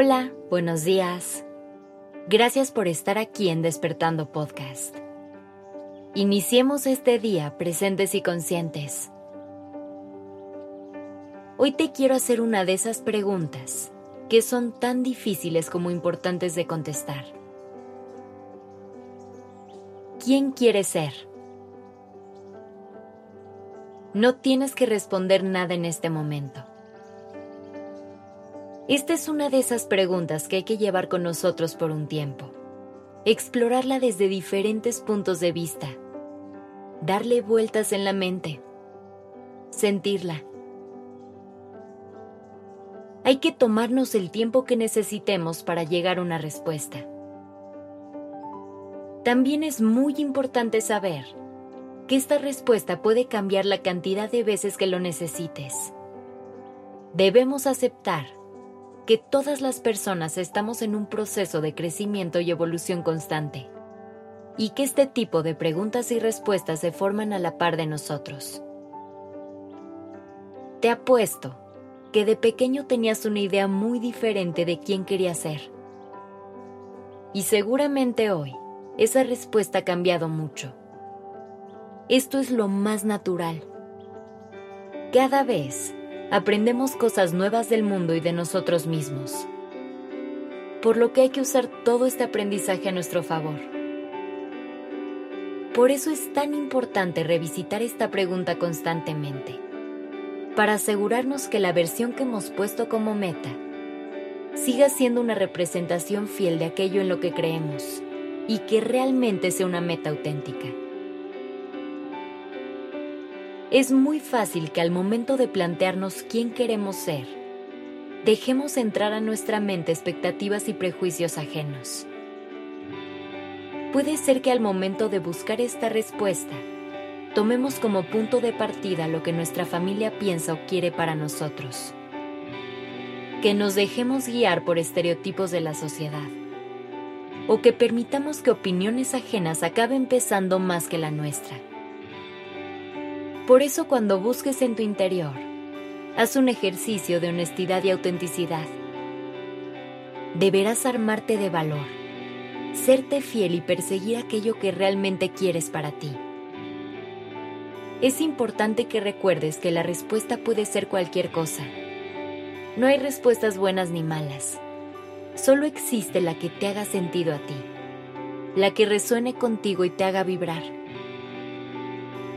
Hola, buenos días. Gracias por estar aquí en Despertando Podcast. Iniciemos este día presentes y conscientes. Hoy te quiero hacer una de esas preguntas que son tan difíciles como importantes de contestar. ¿Quién quieres ser? No tienes que responder nada en este momento. Esta es una de esas preguntas que hay que llevar con nosotros por un tiempo. Explorarla desde diferentes puntos de vista. Darle vueltas en la mente. Sentirla. Hay que tomarnos el tiempo que necesitemos para llegar a una respuesta. También es muy importante saber que esta respuesta puede cambiar la cantidad de veces que lo necesites. Debemos aceptar que todas las personas estamos en un proceso de crecimiento y evolución constante, y que este tipo de preguntas y respuestas se forman a la par de nosotros. Te apuesto que de pequeño tenías una idea muy diferente de quién querías ser. Y seguramente hoy esa respuesta ha cambiado mucho. Esto es lo más natural. Cada vez aprendemos cosas nuevas del mundo y de nosotros mismos. Por lo que hay que usar todo este aprendizaje a nuestro favor. Por eso es tan importante revisitar esta pregunta constantemente, para asegurarnos que la versión que hemos puesto como meta siga siendo una representación fiel de aquello en lo que creemos y que realmente sea una meta auténtica. Es muy fácil que al momento de plantearnos quién queremos ser, dejemos entrar a nuestra mente expectativas y prejuicios ajenos. Puede ser que al momento de buscar esta respuesta, tomemos como punto de partida lo que nuestra familia piensa o quiere para nosotros. Que nos dejemos guiar por estereotipos de la sociedad. O que permitamos que opiniones ajenas acaben pesando más que la nuestra. Por eso cuando busques en tu interior, haz un ejercicio de honestidad y autenticidad. Deberás armarte de valor, serte fiel y perseguir aquello que realmente quieres para ti. Es importante que recuerdes que la respuesta puede ser cualquier cosa. No hay respuestas buenas ni malas. Solo existe la que te haga sentido a ti, la que resuene contigo y te haga vibrar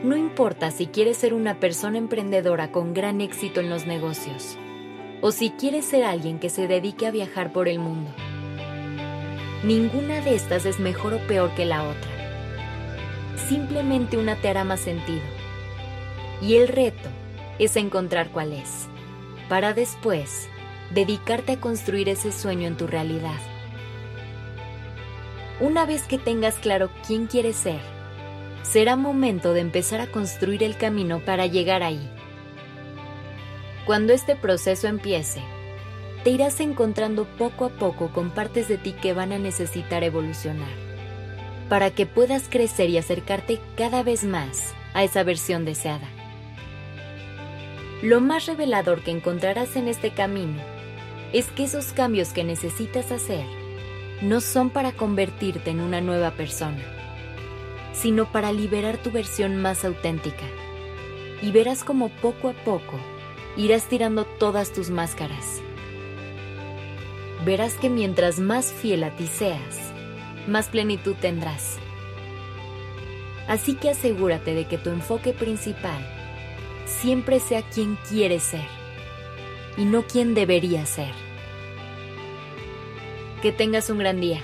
no importa si quieres ser una persona emprendedora con gran éxito en los negocios o si quieres ser alguien que se dedique a viajar por el mundo. Ninguna de estas es mejor o peor que la otra. Simplemente una te hará más sentido. Y el reto es encontrar cuál es, para después dedicarte a construir ese sueño en tu realidad. Una vez que tengas claro quién quieres ser, será momento de empezar a construir el camino para llegar ahí. Cuando este proceso empiece, te irás encontrando poco a poco con partes de ti que van a necesitar evolucionar, para que puedas crecer y acercarte cada vez más a esa versión deseada. Lo más revelador que encontrarás en este camino es que esos cambios que necesitas hacer no son para convertirte en una nueva persona sino para liberar tu versión más auténtica. Y verás como poco a poco irás tirando todas tus máscaras. Verás que mientras más fiel a ti seas, más plenitud tendrás. Así que asegúrate de que tu enfoque principal siempre sea quien quieres ser y no quien debería ser. Que tengas un gran día.